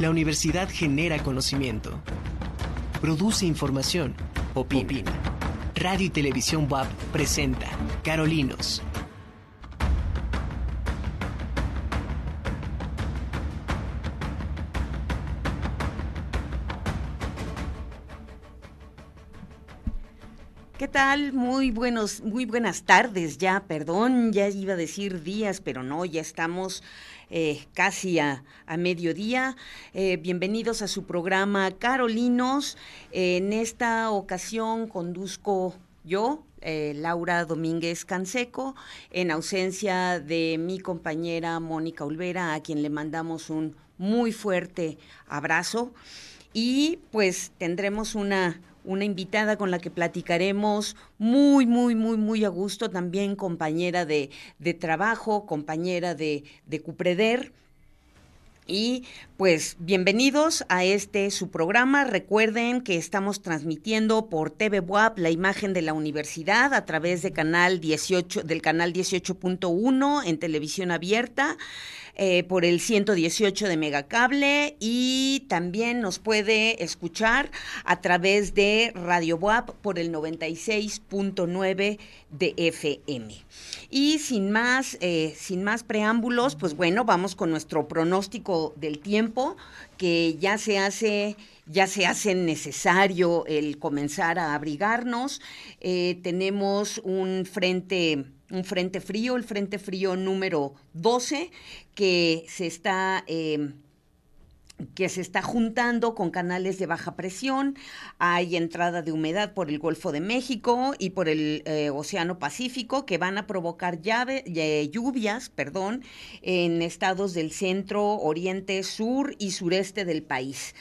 La universidad genera conocimiento, produce información, opina. Radio y Televisión WAP presenta Carolinos. ¿Qué tal? Muy buenos, muy buenas tardes ya, perdón, ya iba a decir días, pero no, ya estamos eh, casi a, mediodía. Eh, bienvenidos a su programa Carolinos. en esta ocasión conduzco yo, eh, Laura Domínguez Canseco, en ausencia de mi compañera Mónica Olvera, a quien le mandamos un muy fuerte abrazo. Y pues tendremos una una invitada con la que platicaremos muy, muy, muy, muy a gusto, también compañera de, trabajo, compañera de, de Cupreder. Y pues bienvenidos a este su programa. Recuerden que estamos transmitiendo por TV WAP la imagen de la universidad a través de canal 18, del canal 18.1 en televisión abierta. Eh, por el 118 de Megacable y también nos puede escuchar a través de Radio WAP por el 96.9 de FM. Y sin más, eh, sin más preámbulos, pues bueno, vamos con nuestro pronóstico del tiempo que ya se hace ya se hace necesario el comenzar a abrigarnos. Eh, tenemos un frente un frente frío, el frente frío número 12, que se está... Eh, que se está juntando con canales de baja presión, hay entrada de humedad por el Golfo de México y por el eh, Océano Pacífico que van a provocar eh, lluvias perdón, en estados del centro, oriente, sur y sureste del país.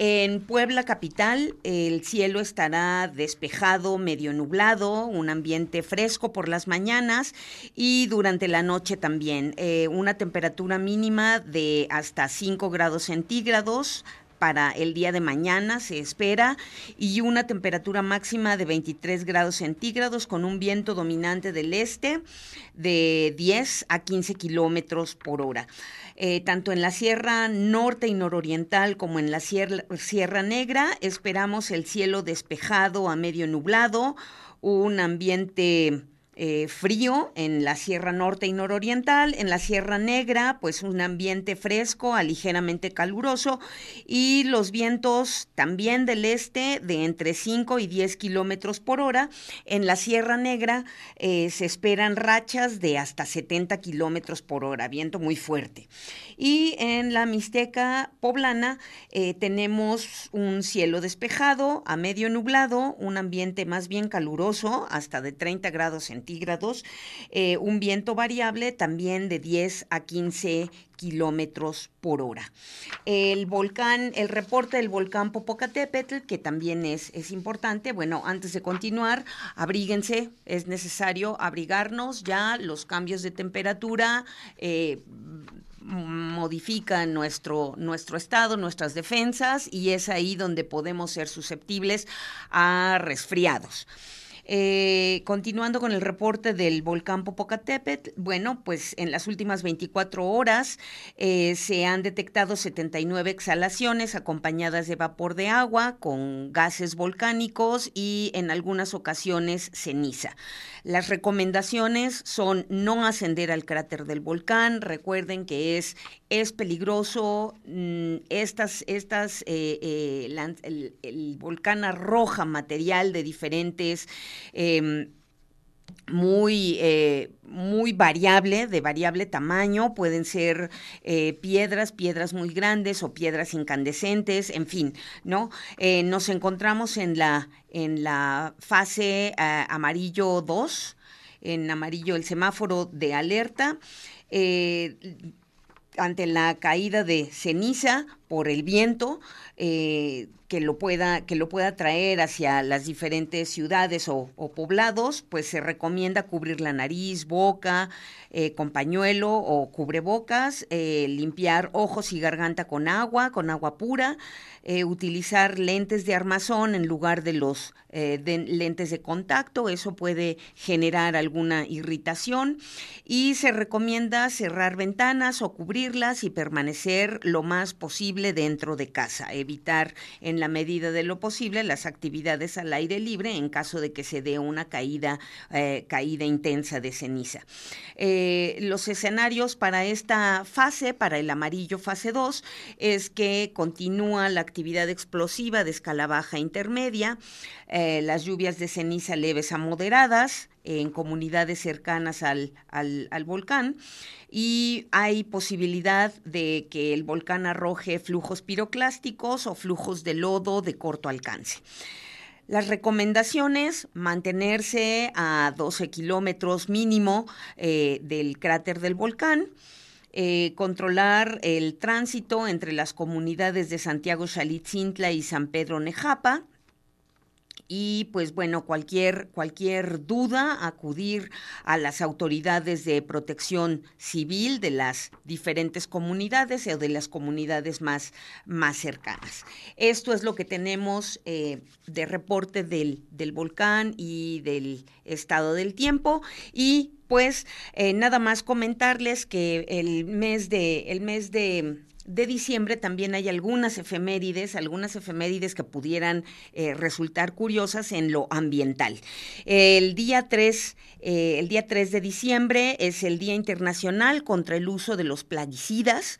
En Puebla capital el cielo estará despejado, medio nublado, un ambiente fresco por las mañanas y durante la noche también. Eh, una temperatura mínima de hasta 5 grados centígrados para el día de mañana se espera y una temperatura máxima de 23 grados centígrados con un viento dominante del este de 10 a 15 kilómetros por hora. Eh, tanto en la Sierra Norte y Nororiental como en la Sierra, Sierra Negra. Esperamos el cielo despejado a medio nublado, un ambiente eh, frío en la Sierra Norte y Nororiental, en la Sierra Negra, pues un ambiente fresco a ligeramente caluroso y los vientos también del este de entre 5 y 10 kilómetros por hora. En la Sierra Negra eh, se esperan rachas de hasta 70 kilómetros por hora, viento muy fuerte. Y en la Mixteca poblana eh, tenemos un cielo despejado a medio nublado, un ambiente más bien caluroso, hasta de 30 grados centígrados eh, un viento variable también de 10 a 15 kilómetros por hora. El volcán, el reporte del volcán Popocatépetl, que también es, es importante, bueno, antes de continuar, abríguense, es necesario abrigarnos ya, los cambios de temperatura eh, modifican nuestro, nuestro estado, nuestras defensas, y es ahí donde podemos ser susceptibles a resfriados. Eh, continuando con el reporte del volcán Popocatépetl, bueno, pues en las últimas 24 horas eh, se han detectado 79 exhalaciones acompañadas de vapor de agua con gases volcánicos y en algunas ocasiones ceniza. Las recomendaciones son no ascender al cráter del volcán. Recuerden que es, es peligroso. Mm, estas, estas, eh, el, el volcán arroja material de diferentes Em, muy, eh, muy variable, de variable tamaño, pueden ser eh, piedras, piedras muy grandes o piedras incandescentes, en fin, ¿no? Eh, nos encontramos en la, en la fase amarillo 2, en amarillo el semáforo de alerta ante la caída de ceniza por el viento, que lo pueda, que lo pueda traer hacia las diferentes ciudades o, poblados, pues se recomienda cubrir la nariz, boca, eh, con pañuelo o cubrebocas, eh, limpiar ojos y garganta con agua, con agua pura, eh, utilizar lentes de armazón en lugar de los lentes de contacto, eso puede generar alguna irritación. Y se recomienda cerrar ventanas o cubrirlas y permanecer lo más posible dentro de casa, evitar en la medida de lo posible las actividades al aire libre en caso de que se dé una caída, eh, caída intensa de ceniza. Eh, los escenarios para esta fase, para el amarillo fase 2, es que continúa la actividad explosiva de escala baja intermedia, eh, las lluvias de ceniza leves a moderadas, en comunidades cercanas al, al, volcán y hay posibilidad de que el volcán arroje flujos piroclásticos o flujos de lodo de corto alcance. Las recomendaciones, mantenerse a 12 kilómetros mínimo eh, del cráter del volcán, eh, controlar el tránsito entre las comunidades de Santiago Xalitzintla y San Pedro Nejapa, y pues bueno, cualquier, cualquier duda, acudir a las autoridades de protección civil de las diferentes comunidades o de las comunidades más, más cercanas. Esto es lo que tenemos eh, de reporte del, del volcán y del estado del tiempo y pues eh, nada más comentarles que el mes de, el mes de de diciembre también hay algunas efemérides, algunas efemérides que pudieran eh, resultar curiosas en lo ambiental. El día 3, eh, el día 3 de diciembre es el Día Internacional contra el uso de los plaguicidas.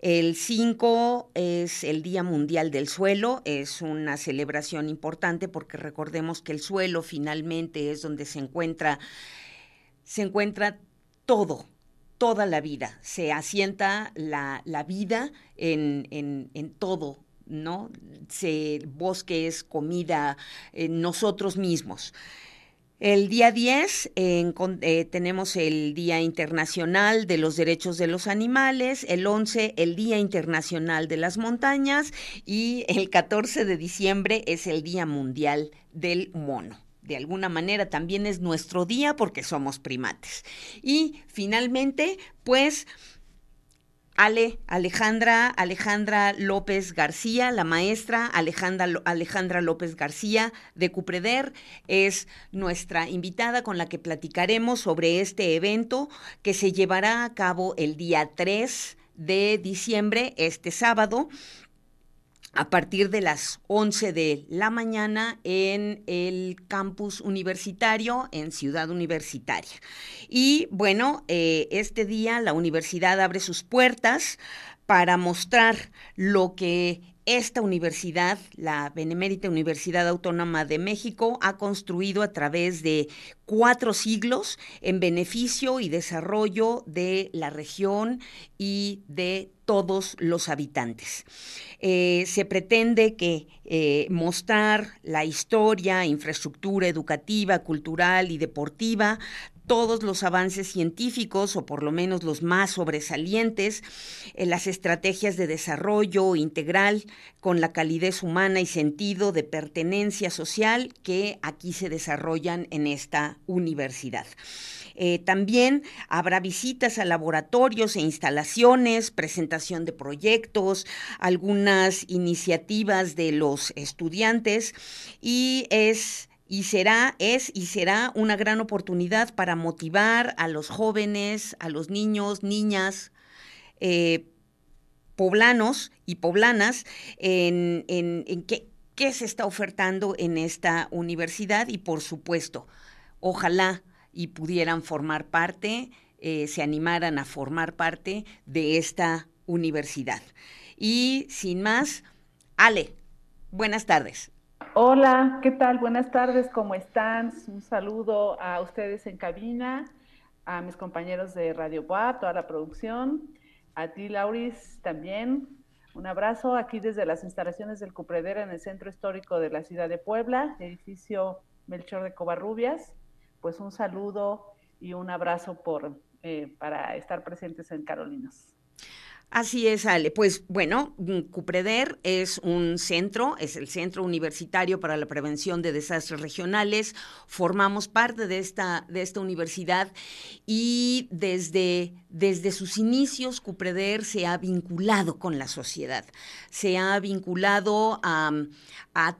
El 5 es el Día Mundial del Suelo, es una celebración importante porque recordemos que el suelo finalmente es donde se encuentra se encuentra todo, toda la vida, se asienta la, vida en, todo, ¿no? Se, bosque es comida, en nosotros mismos. El día 10 eh, tenemos el Día Internacional de los Derechos de los Animales, el 11 el Día Internacional de las Montañas y el 14 de diciembre es el Día Mundial del Mono de alguna manera también es nuestro día porque somos primates. Y finalmente, pues Ale, Alejandra, Alejandra López García, la maestra Alejandra, Alejandra López García de Cupreder, es nuestra invitada con la que platicaremos sobre este evento que se llevará a cabo el día 3 de diciembre, este sábado, a partir de las 11 de la mañana en el campus universitario en Ciudad Universitaria. Y bueno, eh, este día la universidad abre sus puertas para mostrar lo que esta universidad, la Benemérita Universidad Autónoma de México, ha construido a través de cuatro siglos en beneficio y desarrollo de la región y de todos los habitantes. Eh, se pretende que eh, mostrar la historia, infraestructura educativa, cultural y deportiva todos los avances científicos, o por lo menos los más sobresalientes, en las estrategias de desarrollo integral con la calidez humana y sentido de pertenencia social que aquí se desarrollan en esta universidad. Eh, también habrá visitas a laboratorios e instalaciones, presentación de proyectos, algunas iniciativas de los estudiantes y es y será, es y será una gran oportunidad para motivar a los jóvenes, a los niños, niñas, eh, poblanos y poblanas en, qué, qué se está ofertando en esta universidad y por supuesto, ojalá y pudieran formar parte, eh, se animaran a formar parte de esta universidad. Y sin más, Ale, buenas tardes. Hola, ¿qué tal? Buenas tardes, ¿cómo están? Un saludo a ustedes en cabina, a mis compañeros de Radio WAP, toda la producción, a ti, Lauris, también. Un abrazo aquí desde las instalaciones del Cupredera en el centro histórico de la ciudad de Puebla, edificio Melchor de Covarrubias. Pues un saludo y un abrazo por, eh, para estar presentes en Carolinos. Así es, Ale. Pues bueno, mm, CUPREDER es un centro, es el Centro Universitario para la Prevención de Desastres Regionales. Formamos parte de esta, de esta universidad y desde, desde sus inicios CUPREDER se ha vinculado con la sociedad, se ha vinculado a,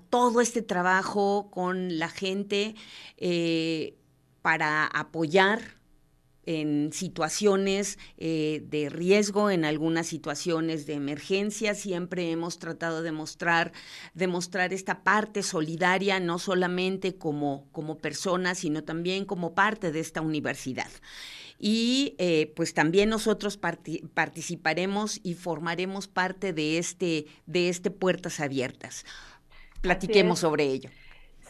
todo este trabajo con la gente eh, para apoyar en situaciones eh, de riesgo, en algunas situaciones de emergencia. Siempre hemos tratado de mostrar, esta parte solidaria, no solamente como, como persona, sino también como parte de esta universidad. Y eh, pues también nosotros participaremos y formaremos parte de este, de este Puertas Abiertas. Platiquemos sobre ello.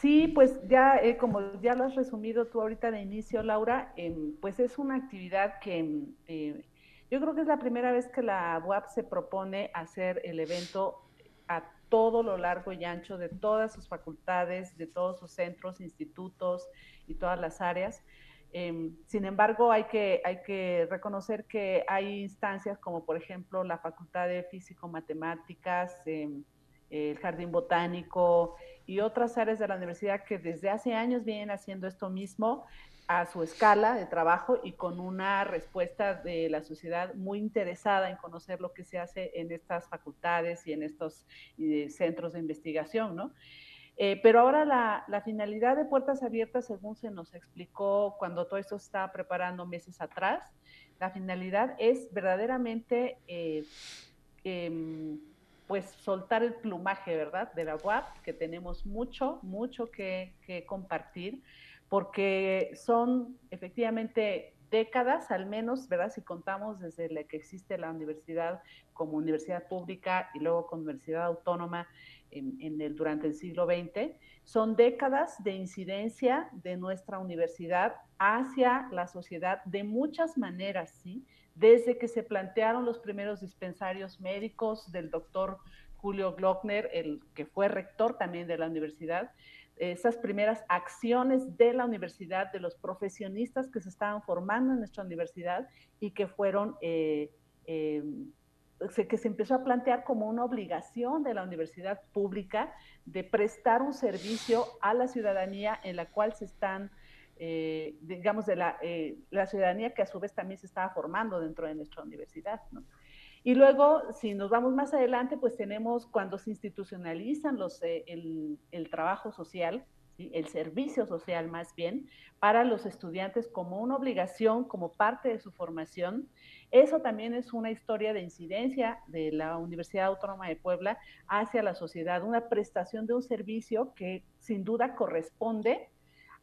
Sí, pues ya, eh, como ya lo has resumido tú ahorita de inicio, Laura, em, pues es una actividad que em, eh, yo creo que es la primera vez que la UAP se propone hacer el evento a todo lo largo y ancho de todas sus facultades, de todos sus centros, institutos y todas las áreas. Em, sin embargo, hay que, hay que reconocer que hay instancias como por ejemplo la Facultad de Físico-Matemáticas, el Jardín Botánico, y otras áreas de la universidad que desde hace años vienen haciendo esto mismo a su escala de trabajo y con una respuesta de la sociedad muy interesada en conocer lo que se hace en estas facultades y en estos centros de investigación, ¿no? Eh, pero ahora la, finalidad de Puertas Abiertas, según se nos explicó cuando todo esto estaba preparando meses atrás, la finalidad es verdaderamente eh, em, pues soltar el plumaje, ¿verdad? De la UAP, que tenemos mucho, mucho que, compartir, porque son efectivamente décadas, al menos, ¿verdad? Si contamos desde la que existe la universidad como universidad pública y luego como universidad autónoma en, el, durante el siglo XX, son décadas de incidencia de nuestra universidad hacia la sociedad de muchas maneras, ¿sí? Desde que se plantearon los primeros dispensarios médicos del doctor Julio Glockner, el que fue rector también de la universidad, esas primeras acciones de la universidad, de los profesionistas que se estaban formando en nuestra universidad y que fueron, eh, eh, que se empezó a plantear como una obligación de la universidad pública de prestar un servicio a la ciudadanía en la cual se están eh, digamos, de la, eh, la, ciudadanía que a su vez también se estaba formando dentro de nuestra universidad. Y luego, si nos vamos más adelante, pues tenemos cuando se institucionalizan los, eh, el, trabajo social, el servicio social más bien, para los estudiantes como una obligación, como parte de su formación. Eso también es una historia de incidencia de la Universidad Autónoma de Puebla hacia la sociedad, una prestación de un servicio que sin duda corresponde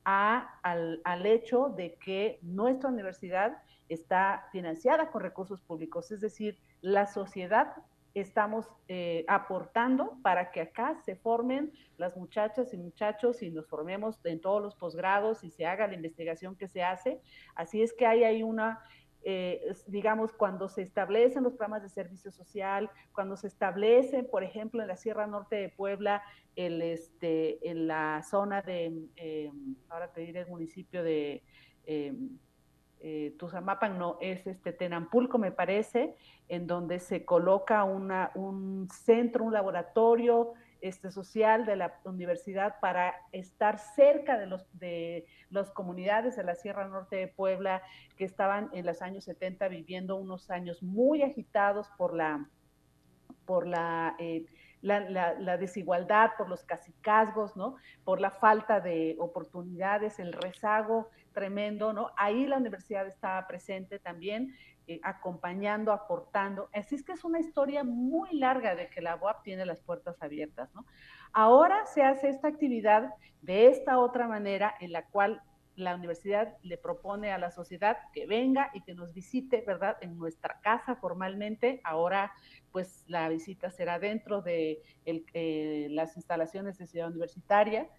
al, hecho de que nuestra universidad está financiada con recursos públicos, es decir, la sociedad estamos eh, aportando para que acá se formen las muchachas y muchachos y nos formemos en todos los posgrados y se haga la investigación que se hace. Así es que hay una eh, digamos, cuando se establecen los programas de servicio social, cuando se establecen, por ejemplo, en la Sierra Norte de Puebla, el, este, en la zona de, eh, ahora te diré el municipio de eh, eh, Tuzamapan, no, es este Tenampulco, me parece, en donde se coloca una, un centro, un laboratorio, este, social de la universidad para estar cerca de los de las comunidades de la Sierra Norte de Puebla que estaban en los años 70 viviendo unos años muy agitados por la por la, eh, la, desigualdad, por los cacicazgos, ¿no? Por la falta de oportunidades, el rezago tremendo, ¿no? Ahí la universidad estaba presente también eh, acompañando, aportando. Así es que es una historia muy larga de que la UAP tiene las puertas abiertas, ¿no? Ahora se hace esta actividad de esta otra manera en la cual la universidad le propone a la sociedad que venga y que nos visite, ¿verdad? En nuestra casa formalmente. Ahora, pues la visita será dentro de eh, las instalaciones de Ciudad Universitaria,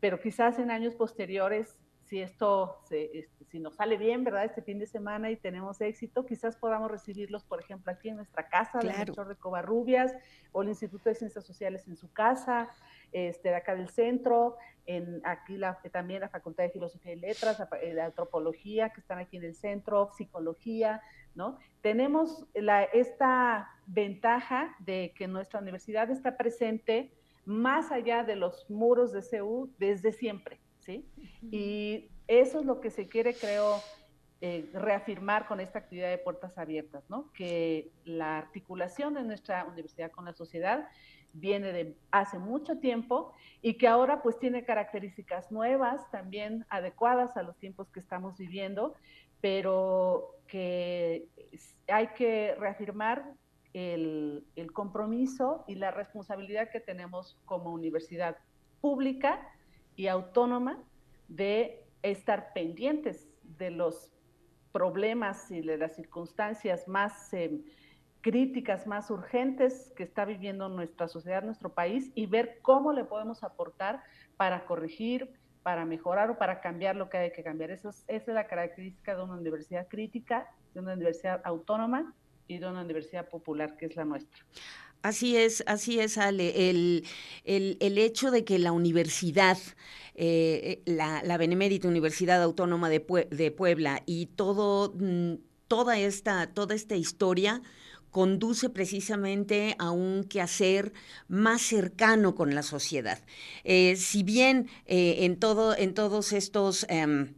pero quizás en años posteriores si esto, este, si nos sale bien, ¿verdad? Este fin de semana y tenemos éxito, quizás podamos recibirlos, por ejemplo, aquí en nuestra casa, claro. de de Covarrubias, o el Instituto de Ciencias Sociales en su casa, este, de acá del centro, en aquí la, también la Facultad de Filosofía y Letras, de eh, Antropología, que están aquí en el centro, Psicología, ¿no? Tenemos la, esta ventaja de que nuestra universidad está presente más allá de los muros de CEU desde siempre, ¿sí? Y eso es lo que se quiere, creo, eh, reafirmar con esta actividad de puertas abiertas, ¿no? Que la articulación de nuestra universidad con la sociedad viene de hace mucho tiempo y que ahora pues tiene características nuevas, también adecuadas a los tiempos que estamos viviendo, pero que hay que reafirmar el, compromiso y la responsabilidad que tenemos como universidad pública y autónoma de estar pendientes de los problemas y de las circunstancias más eh, críticas, más urgentes que está viviendo nuestra sociedad, nuestro país, y ver cómo le podemos aportar para corregir, para mejorar o para cambiar lo que hay que cambiar. Esa es la característica de una universidad crítica, de una universidad autónoma y de una universidad popular que es la nuestra. Así es, así es, Ale. El, el, hecho de que la universidad, eh, la, la, Benemérita Universidad Autónoma de, de Puebla y todo, mm, toda, esta, toda esta historia conduce precisamente a un quehacer más cercano con la sociedad. Eh, si bien eh, en, todo, en todos estos... Em,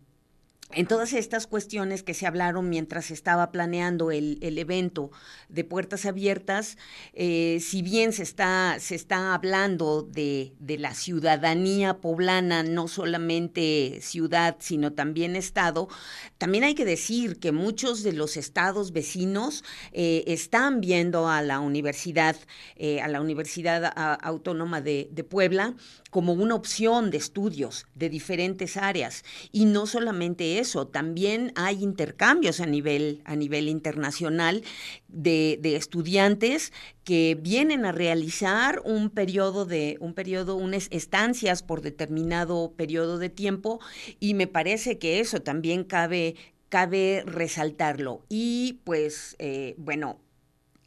en todas estas cuestiones que se hablaron mientras estaba planeando el, evento de puertas abiertas, eh, si bien se está, se está hablando de, la ciudadanía poblana, no solamente ciudad, sino también estado, también hay que decir que muchos de los estados vecinos eh, están viendo a la universidad, eh, a la Universidad Autónoma de, de Puebla, como una opción de estudios de diferentes áreas. Y no solamente eso, también hay intercambios a nivel, a nivel internacional de, estudiantes que vienen a realizar un periodo de, un periodo, unas estancias por determinado periodo de tiempo, y me parece que eso también cabe, cabe resaltarlo. Y pues, eh, bueno,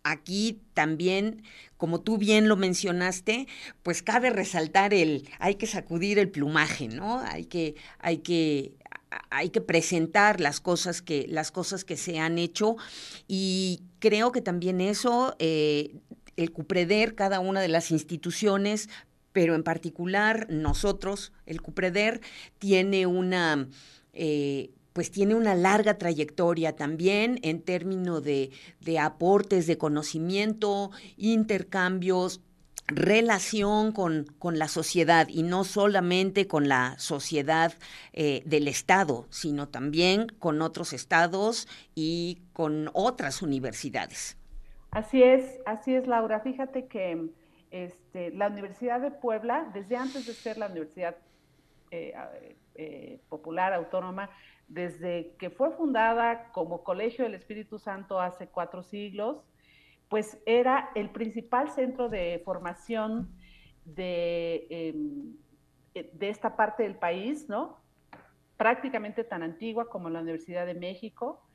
aquí también, como tú bien lo mencionaste, pues cabe resaltar el, hay que sacudir el plumaje, ¿no? Hay que, hay que, hay que presentar las cosas que, las cosas que se han hecho. Y creo que también eso, eh, el CUPREDER, cada una de las instituciones, pero en particular nosotros, el CUPREDER, tiene una... Eh, pues tiene una larga trayectoria también en términos de, aportes de conocimiento, intercambios, relación con, con, la sociedad y no solamente con la sociedad eh, del Estado, sino también con otros estados y con otras universidades. Así es, así es, Laura. Fíjate que este, la Universidad de Puebla, desde antes de ser la Universidad eh, eh, Popular Autónoma, desde que fue fundada como Colegio del Espíritu Santo hace cuatro siglos, pues era el principal centro de formación de, em, de esta parte del país, ¿no? Prácticamente tan antigua como la Universidad de México,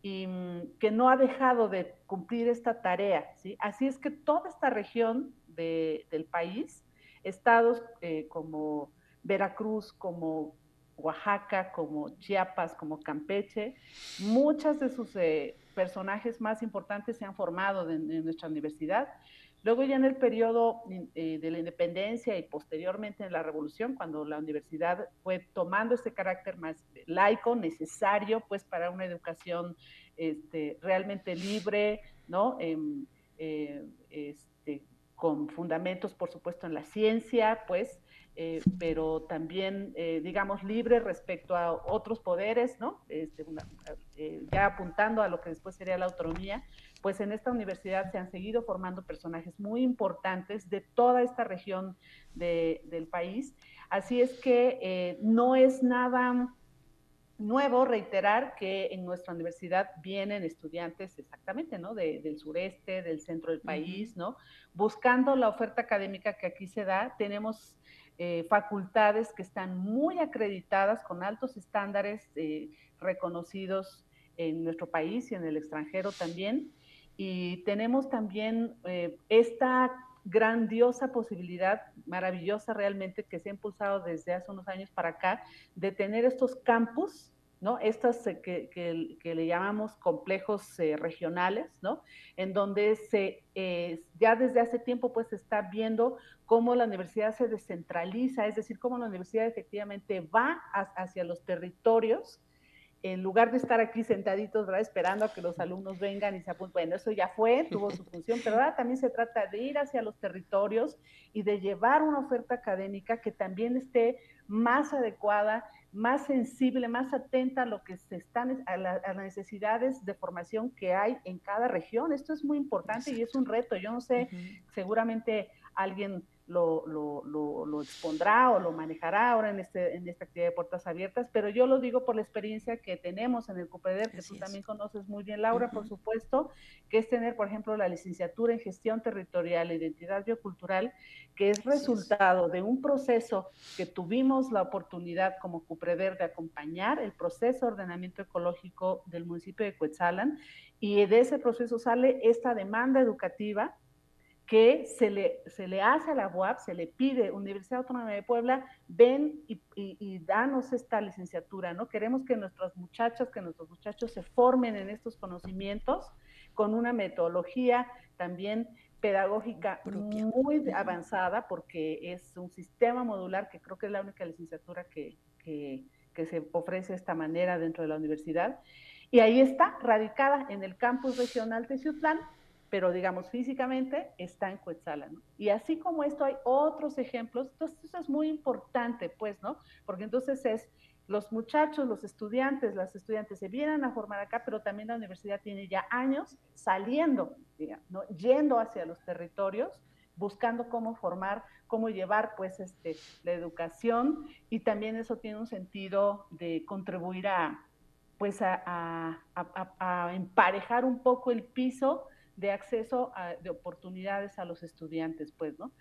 y mm, que no ha dejado de cumplir esta tarea, ¿sí? Así es que toda esta región del país, estados eh, como Veracruz, como Oaxaca, como Chiapas, como Campeche, muchas de sus eh, personajes más importantes se han formado en, nuestra universidad. Luego ya en el periodo eh, de la independencia y posteriormente en la revolución, cuando la universidad fue tomando este carácter más laico, necesario pues para una educación este, realmente libre, ¿no? Em, eh, con fundamentos, por supuesto, en la ciencia, pues, eh, pero también, eh, digamos, libre respecto a otros poderes, ¿no? Este, eh, ya apuntando a lo que después sería la autonomía, pues en esta universidad se han seguido formando personajes muy importantes de toda esta región del país. Así es que no es nada nuevo reiterar que en nuestra universidad vienen estudiantes exactamente, ¿no? del sureste, del centro del país, ¿no? Buscando la oferta académica que aquí se da, tenemos eh, facultades que están muy acreditadas con altos estándares eh, reconocidos en nuestro país y en el extranjero también. Y tenemos también eh, esta grandiosa posibilidad, maravillosa realmente, que se ha impulsado desde hace unos años para acá, de tener estos campus, ¿no? Estas eh, que, le llamamos complejos eh, regionales, ¿no? En donde se, eh, ya desde hace tiempo pues se está viendo cómo la universidad se descentraliza, es decir, cómo la universidad efectivamente va hacia los territorios, en lugar de estar aquí sentaditos, ¿verdad? Esperando a que los alumnos vengan y se apunten. Bueno, eso ya fue, tuvo su función, pero ahora también se trata de ir hacia los territorios y de llevar una oferta académica que también esté más adecuada, más sensible, más atenta a lo que se están, a, las necesidades de formación que hay en cada región. Esto es muy importante y es un reto. Yo no sé, seguramente alguien lo, lo, lo, expondrá o lo manejará ahora en, este, en esta actividad de puertas abiertas, pero yo lo digo por la experiencia que tenemos en el CUPEDER, que tú también conoces muy bien, Laura, por supuesto, que es tener, por ejemplo, la licenciatura en gestión territorial e identidad biocultural, que es resultado de un proceso que tuvimos la oportunidad como CUPREDER de acompañar el proceso de ordenamiento ecológico del municipio de Cuetzalan, y de ese proceso sale esta demanda educativa que se le, se le hace a la UAP, se le pide, Universidad Autónoma de Puebla, ven y, danos esta licenciatura, ¿no? Queremos que nuestras muchachas, que nuestros muchachos se formen en estos conocimientos con una metodología también pedagógica muy avanzada, porque es un sistema modular que creo que es la única licenciatura que, que, que se ofrece de esta manera dentro de la universidad. Y ahí está, radicada en el campus regional de Ciutlán, pero digamos físicamente está en Cuetzala, ¿no? Y así como esto hay otros ejemplos, entonces eso es muy importante, pues, ¿no? Porque entonces es los muchachos, los estudiantes, las estudiantes se vienen a formar acá, pero también la universidad tiene ya años saliendo, digamos, ¿no? yendo hacia los territorios, buscando cómo formar, cómo llevar pues este, la educación y también eso tiene un sentido de contribuir a pues a, a emparejar un poco el piso de acceso de oportunidades a los estudiantes, pues, ¿no?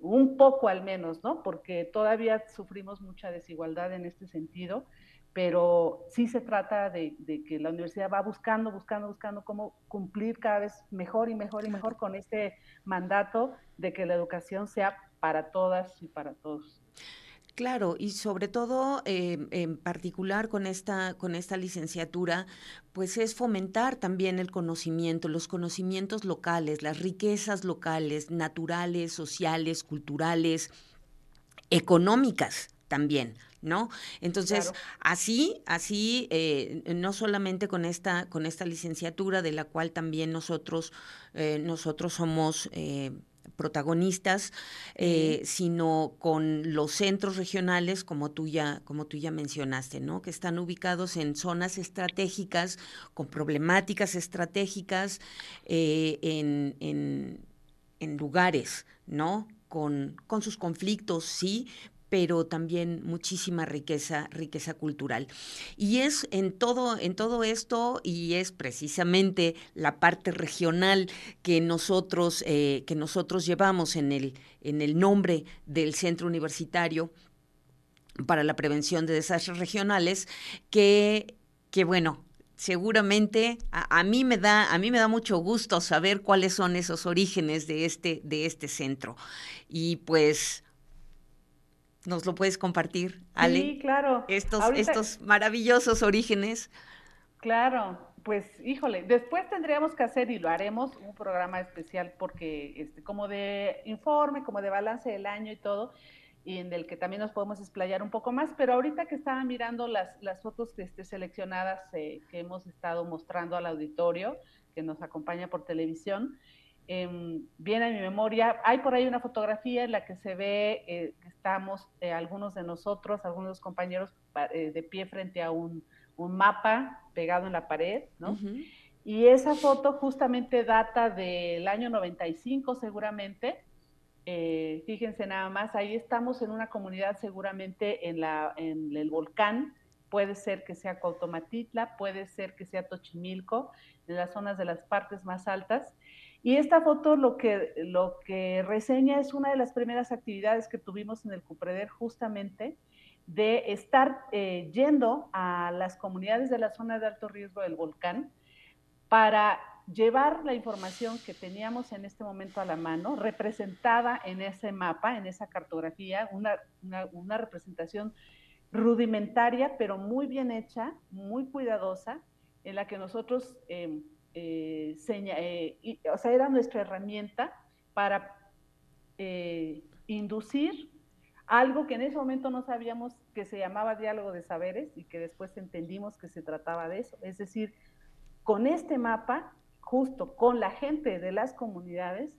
un poco al menos, ¿no? Porque todavía sufrimos mucha desigualdad en este sentido, pero sí se trata de, que la universidad va buscando, buscando, buscando cómo cumplir cada vez mejor y mejor y mejor con este mandato de que la educación sea para todas y para todos. Claro, y sobre todo eh, en particular con esta, con esta licenciatura, pues es fomentar también el conocimiento, los conocimientos locales, las riquezas locales, naturales, sociales, culturales, económicas también. ¿no? Entonces, así, así, eh, no solamente con esta, con esta licenciatura, de la cual también nosotros, eh, nosotros somos protagonistas, eh, sino con los centros regionales, como tú ya, como tú ya mencionaste, ¿no? Que están ubicados en zonas estratégicas, con problemáticas estratégicas, eh, en, en, en lugares, ¿no? Con, con, sus conflictos, sí, pero también muchísima riqueza, riqueza cultural. Y es en todo, en todo esto, y es precisamente la parte regional que nosotros, eh, que nosotros llevamos en el, en el nombre del centro universitario para la prevención de desastres regionales, que, que bueno, seguramente a, mí me da a mí me da mucho gusto saber cuáles son esos orígenes de este de este centro y pues ¿Nos lo puedes compartir, Ale? Sí, claro. Estos, estos maravillosos orígenes. Claro, pues híjole, después tendríamos que hacer y lo haremos un programa especial porque este como de informe, como de balance del año y todo, y en el que también nos podemos explayar un poco más, pero ahorita que estaba mirando las, las fotos que esté seleccionadas eh, que hemos estado mostrando al auditorio, que nos acompaña por televisión, eh, viene a mi memoria, hay por ahí una fotografía en la que se ve eh, que estamos eh, algunos de nosotros, algunos de los compañeros eh, de pie frente a un, un, mapa pegado en la pared, ¿no? Y esa foto justamente data del año 95 seguramente. fíjense nada más, ahí estamos en una comunidad seguramente en, la, en el volcán puede ser que sea Cuautomatitla, puede ser que sea Tochimilco, en las zonas de las partes más altas. Y esta foto lo que, lo que reseña es una de las primeras actividades que tuvimos en el Cupreder justamente de estar eh, yendo a las comunidades de la zona de alto riesgo del volcán para llevar la información que teníamos en este momento a la mano, representada en ese mapa, en esa cartografía, una, una, representación rudimentaria, pero muy bien hecha, muy cuidadosa, en la que nosotros, eh, eh, eh, o sea, era nuestra herramienta para inducir algo que en ese momento no sabíamos que se llamaba diálogo de saberes y que después entendimos que se trataba de eso. Es decir, con este mapa justo con la gente de las comunidades,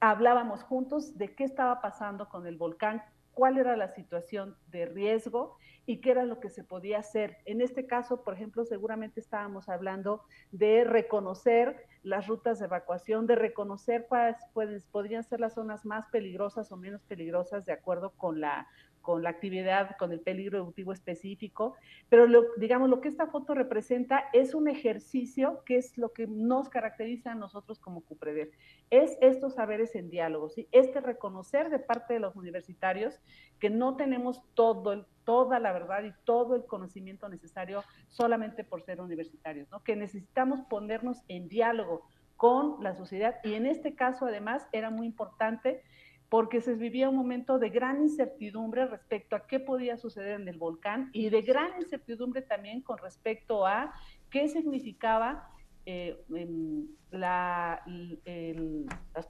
hablábamos juntos de qué estaba pasando con el volcán, cuál era la situación de riesgo y qué era lo que se podía hacer. En este caso, por ejemplo, seguramente estábamos hablando de reconocer las rutas de evacuación, de reconocer cuáles podrían ser las zonas más peligrosas o menos peligrosas de acuerdo con la con la actividad, con el peligro eruptivo específico, pero digamos, lo que esta foto representa es un ejercicio que es lo que nos caracteriza a nosotros como CUPREDER, es estos saberes en diálogo, ¿sí? este reconocer de parte de los universitarios que no tenemos todo toda la verdad y todo el conocimiento necesario solamente por ser universitarios, ¿no? que necesitamos ponernos en diálogo con la sociedad y en este caso además era muy importante porque se vivía un momento de gran incertidumbre respecto a qué podía suceder en el volcán y de gran incertidumbre también con respecto a qué significaba eh, las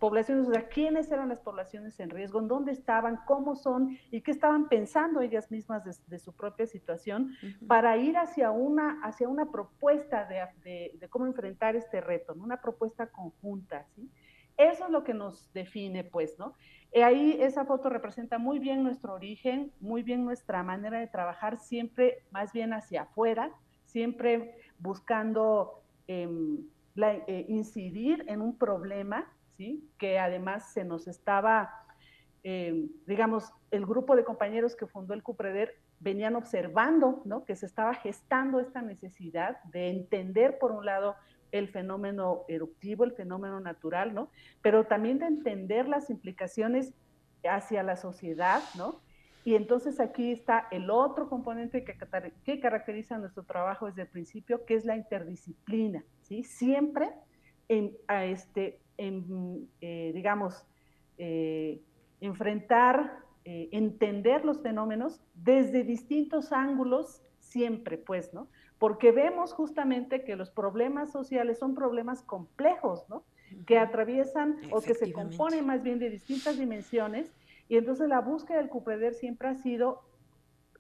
poblaciones, o sea, quiénes eran las poblaciones en riesgo, en dónde estaban, cómo son y qué estaban pensando ellas mismas de, su propia situación para ir hacia una, hacia una propuesta de, de, cómo enfrentar este reto, una propuesta conjunta, ¿sí? Eso es lo que nos define, pues, ¿no? Y ahí esa foto representa muy bien nuestro origen, muy bien nuestra manera de trabajar, siempre más bien hacia afuera, siempre buscando em, eh, incidir en un problema, ¿sí? Que además se nos estaba, em, digamos, el grupo de compañeros que fundó el CUPREDER venían observando, ¿no? Que se estaba gestando esta necesidad de entender, por un lado, el fenómeno eruptivo, el fenómeno natural, ¿no? Pero también de entender las implicaciones hacia la sociedad, ¿no? Y entonces aquí está el otro componente que, caracteriza nuestro trabajo desde el principio, que es la interdisciplina, ¿sí? Siempre en, este, eh, digamos, eh, enfrentar, eh, entender los fenómenos desde distintos ángulos, siempre, pues, ¿no? Porque vemos justamente que los problemas sociales son problemas complejos, ¿no? Que atraviesan o que se componen más bien de distintas dimensiones, y entonces la búsqueda del CUPREDER siempre ha sido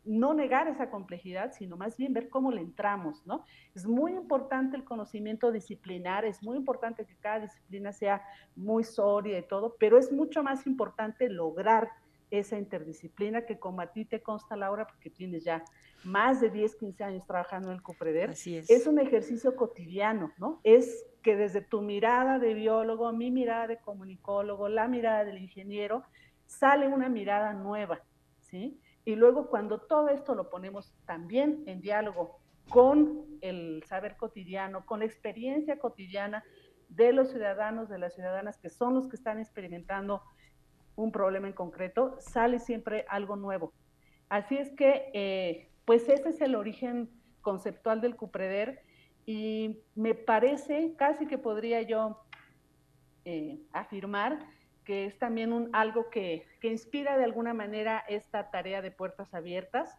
no negar esa complejidad, sino más bien ver cómo le entramos, ¿no? Es muy importante el conocimiento disciplinar, es muy importante que cada disciplina sea muy sólida y todo, pero es mucho más importante lograr esa interdisciplina que como a ti te consta, Laura, porque tienes ya más de 10, 15 años trabajando en el CUPREDER, es. es. un ejercicio cotidiano, ¿no? Es que desde tu mirada de biólogo, mi mirada de comunicólogo, la mirada del ingeniero, sale una mirada nueva, ¿sí? Y luego cuando todo esto lo ponemos también en diálogo con el saber cotidiano, con la experiencia cotidiana de los ciudadanos, de las ciudadanas que son los que están experimentando un problema en concreto, sale siempre algo nuevo. Así es que, eh, pues ese es el origen conceptual del Cupreder y me parece, casi que podría yo eh, afirmar, que es también un, algo que, inspira de alguna manera esta tarea de puertas abiertas,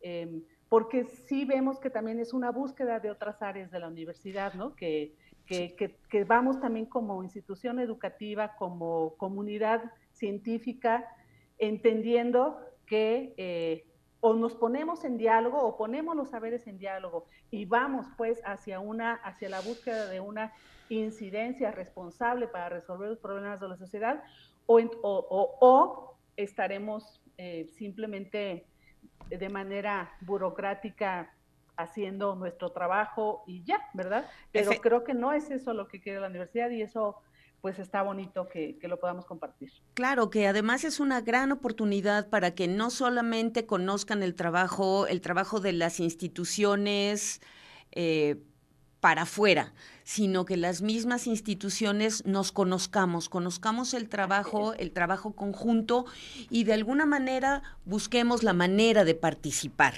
em, porque sí vemos que también es una búsqueda de otras áreas de la universidad, ¿no? Que, que vamos también como institución educativa, como comunidad científica, entendiendo que eh, o nos ponemos en diálogo o ponemos los saberes en diálogo y vamos pues hacia una hacia la búsqueda de una incidencia responsable para resolver los problemas de la sociedad o, o, estaremos eh, simplemente de manera burocrática haciendo nuestro trabajo y ya, ¿verdad? Pero creo que no es eso lo que quiere la universidad y eso pues está bonito que, lo podamos compartir. Claro, que además es una gran oportunidad para que no solamente conozcan el trabajo, el trabajo de las instituciones eh, para afuera, sino que las mismas instituciones nos conozcamos, conozcamos el trabajo, el trabajo conjunto y de alguna manera busquemos la manera de participar.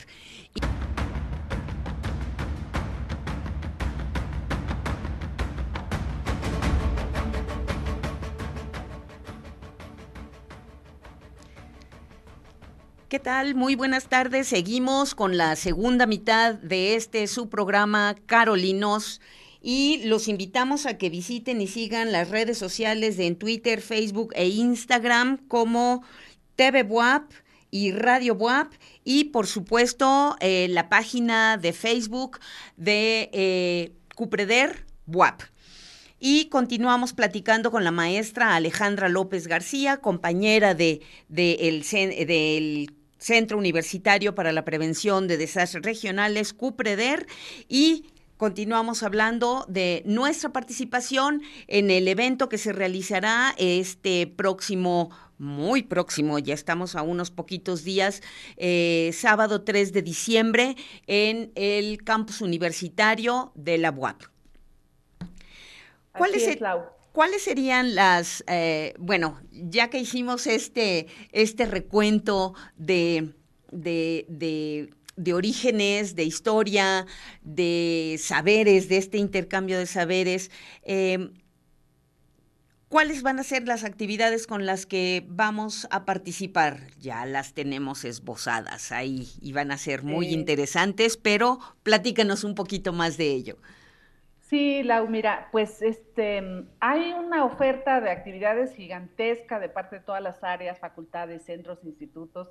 ¿Qué tal? Muy buenas tardes. Seguimos con la segunda mitad de este su programa Carolinos y los invitamos a que visiten y sigan las redes sociales de en Twitter, Facebook e Instagram como TV WAP y Radio WAP y por supuesto eh, la página de Facebook de eh, Cupreder WAP. Y continuamos platicando con la maestra Alejandra López García, compañera de, el, del Centro Universitario para la Prevención de Desastres Regionales, CUPREDER, y continuamos hablando de nuestra participación en el evento que se realizará este próximo muy próximo, ya estamos a unos poquitos días, eh, sábado 3 de diciembre, en el campus universitario de la UAP. ¿Cuál es, ¿Cuáles serían las, eh, bueno, ya que hicimos este, este recuento de, de, orígenes, de historia, de saberes, de este intercambio de saberes, em, ¿cuáles van a ser las actividades con las que vamos a participar? Ya las tenemos esbozadas ahí y van a ser muy interesantes, pero platícanos un poquito más de ello. Sí, Lau, mira, pues este, hay una oferta de actividades gigantesca de parte de todas las áreas, facultades, centros, institutos.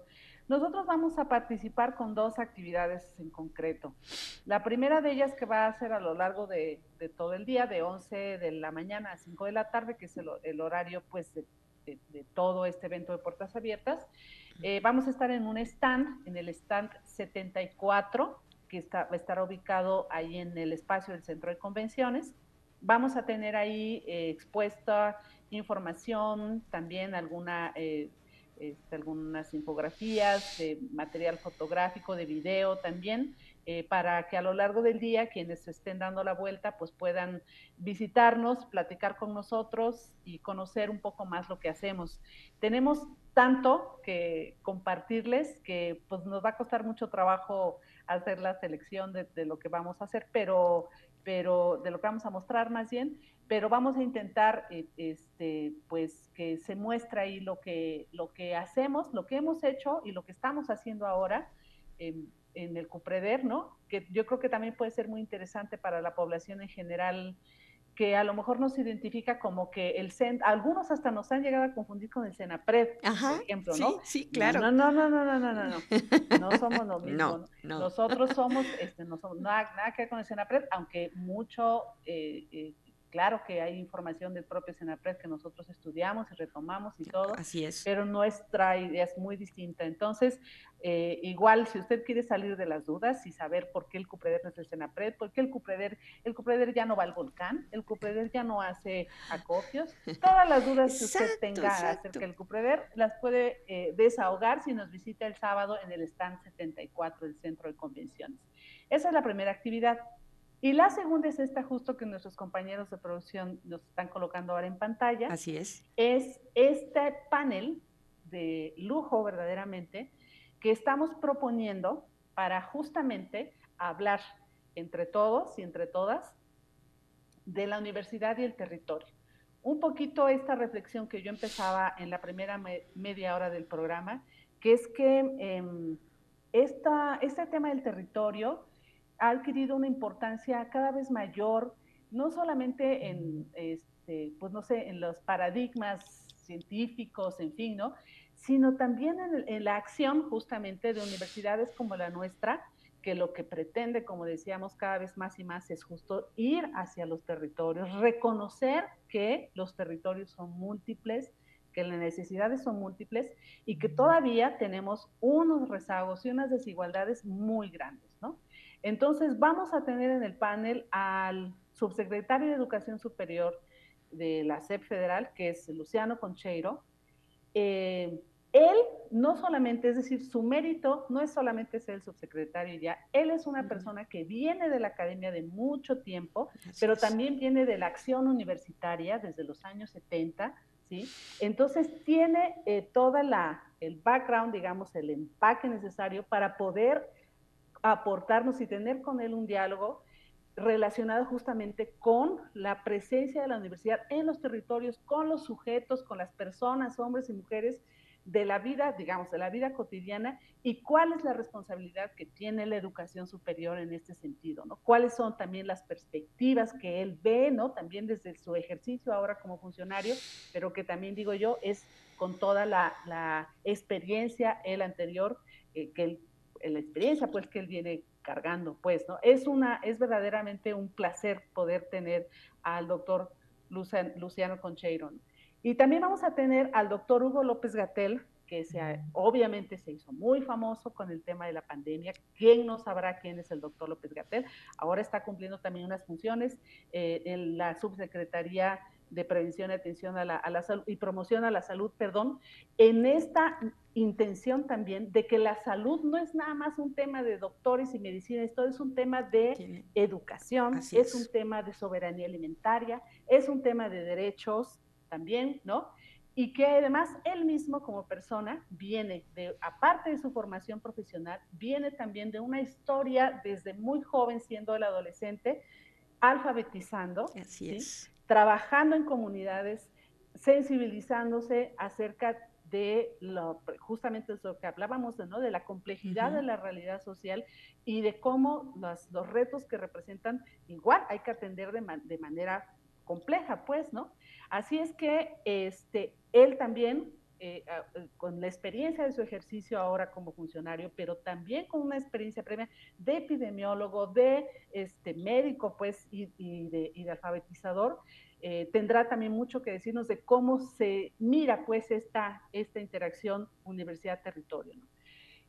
Nosotros vamos a participar con dos actividades en concreto. La primera de ellas que va a ser a lo largo de, todo el día, de 11 de la mañana a 5 de la tarde, que es el, horario pues de, todo este evento de puertas abiertas. Eh, vamos a estar en un stand, en el stand 74 que está, va a estar ubicado ahí en el espacio del centro de convenciones. Vamos a tener ahí eh, expuesta información, también alguna, eh, este, algunas infografías, de material fotográfico, de video también, eh, para que a lo largo del día quienes estén dando la vuelta pues puedan visitarnos, platicar con nosotros y conocer un poco más lo que hacemos. Tenemos tanto que compartirles que pues nos va a costar mucho trabajo hacer la selección de, lo que vamos a hacer, pero, pero de lo que vamos a mostrar más bien, pero vamos a intentar eh, este, pues que se muestre ahí lo que, lo que hacemos, lo que hemos hecho y lo que estamos haciendo ahora en, el CUPREDER, ¿no? Que yo creo que también puede ser muy interesante para la población en general que a lo mejor nos identifica como que el CEN, algunos hasta nos han llegado a confundir con el CENAPRED, por ejemplo, ¿no? Sí, claro. No, no, no, no, no, no, no, no, no somos lo mismo. No, Nosotros somos, este, no somos nada, nada que ver con el CENAPRED, aunque mucho eh, eh, Claro que hay información del propio Senapred que nosotros estudiamos y retomamos y todo. Así es. Pero nuestra idea es muy distinta. Entonces, eh, igual, si usted quiere salir de las dudas y saber por qué el Cupreder no es el Senapred, por qué el Cupreder, el Cupreder ya no va al volcán, el Cupreder ya no hace acopios, todas las dudas que usted tenga acerca del Cupreder las puede eh, desahogar si nos visita el sábado en el stand 74 del Centro de Convenciones. Esa es la primera actividad. Y la segunda es esta justo que nuestros compañeros de producción nos están colocando ahora en pantalla. Así es. Es este panel de lujo verdaderamente que estamos proponiendo para justamente hablar entre todos y entre todas de la universidad y el territorio. Un poquito esta reflexión que yo empezaba en la primera media hora del programa, que es que eh, este tema del territorio ha adquirido una importancia cada vez mayor, no solamente en, este, pues no sé, en los paradigmas científicos, en fin, ¿no? Sino también en, la acción justamente de universidades como la nuestra, que lo que pretende, como decíamos cada vez más y más, es justo ir hacia los territorios, reconocer que los territorios son múltiples, que las necesidades son múltiples y que todavía tenemos unos rezagos y unas desigualdades muy grandes. Entonces, vamos a tener en el panel al subsecretario de Educación Superior de la SEP federal, que es Luciano Concheiro, eh, él no solamente, es decir, su mérito no es solamente ser el subsecretario ya, él es una persona que viene de la academia de mucho tiempo, pero también viene de la acción universitaria desde los años 70, ¿sí? Entonces tiene eh, toda la, el background, digamos, el empaque necesario para poder aportarnos y tener con él un diálogo relacionado justamente con la presencia de la universidad en los territorios, con los sujetos, con las personas, hombres y mujeres de la vida, digamos, de la vida cotidiana y cuál es la responsabilidad que tiene la educación superior en este sentido, ¿no? Cuáles son también las perspectivas que él ve, ¿no? También desde su ejercicio ahora como funcionario, pero que también digo yo es con toda la, experiencia, el anterior, eh, que la experiencia pues que él viene cargando, pues, ¿no? Es una, es verdaderamente un placer poder tener al doctor Luciano Concheiro. Y también vamos a tener al doctor Hugo López Gatel, que se, obviamente se hizo muy famoso con el tema de la pandemia. ¿Quién no sabrá quién es el doctor López Gatel? Ahora está cumpliendo también unas funciones eh, en la subsecretaría de prevención y atención a la, a la, salud y promoción a la salud, perdón, en esta intención también de que la salud no es nada más un tema de doctores y medicina, esto es un tema de educación, es un tema de soberanía alimentaria, es un tema de derechos, también, ¿no? Y que además él mismo como persona viene de, aparte de su formación profesional, viene también de una historia desde muy joven, siendo el adolescente, alfabetizando, Así es. trabajando en comunidades, sensibilizándose acerca de lo, justamente lo que hablábamos de, ¿no? de la complejidad de la realidad social y de cómo los, los, retos que representan igual hay que atender de, de manera compleja, pues, ¿no? Así es que este, él también, eh, eh, con la experiencia de su ejercicio ahora como funcionario, pero también con una experiencia previa de epidemiólogo, de este, médico, pues, y, de, y de, alfabetizador, eh, tendrá también mucho que decirnos de cómo se mira, pues, esta, esta interacción universidad-territorio.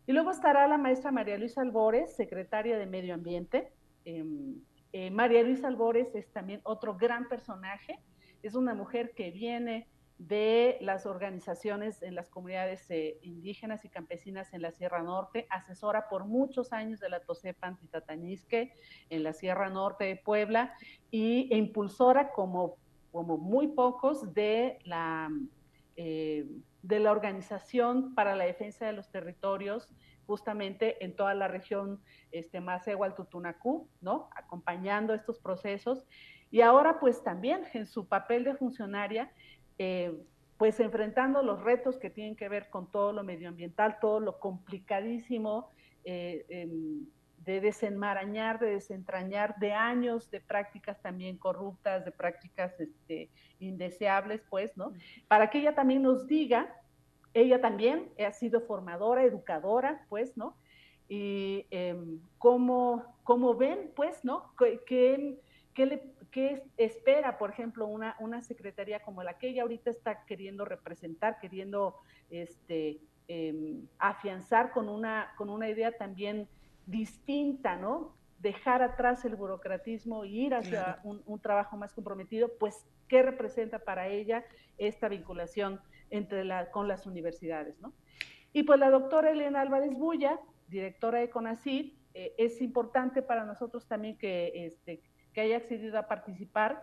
Y luego estará la maestra María Luisa Albores, secretaria de Medio Ambiente, em, eh, María Luisa Albores es también otro gran personaje, es una mujer que viene de las organizaciones en las comunidades eh, indígenas y campesinas en la Sierra Norte, asesora por muchos años de la Tosepa Antitatanisque en la Sierra Norte de Puebla y, e impulsora como, como muy pocos de la, eh, de la Organización para la Defensa de los Territorios justamente en toda la región este, más Tutunacú, ¿no? Acompañando estos procesos. Y ahora, pues también en su papel de funcionaria, eh, pues enfrentando los retos que tienen que ver con todo lo medioambiental, todo lo complicadísimo eh, de desenmarañar, de desentrañar, de años de prácticas también corruptas, de prácticas este, indeseables, pues, ¿no? Para que ella también nos diga ella también ha sido formadora, educadora, pues, ¿no? Y em, ¿cómo, ven, pues, ¿no? ¿Qué, qué, espera, por ejemplo, una, una secretaría como la que ella ahorita está queriendo representar, queriendo este, em, afianzar con una, con una idea también distinta, ¿no? Dejar atrás el burocratismo y ir hacia un, un trabajo más comprometido, pues, ¿qué representa para ella esta vinculación? entre la, con las universidades. ¿no? Y pues la doctora Elena Álvarez Bulla, directora de CONACYT, eh, es importante para nosotros también que, este, que haya accedido a participar,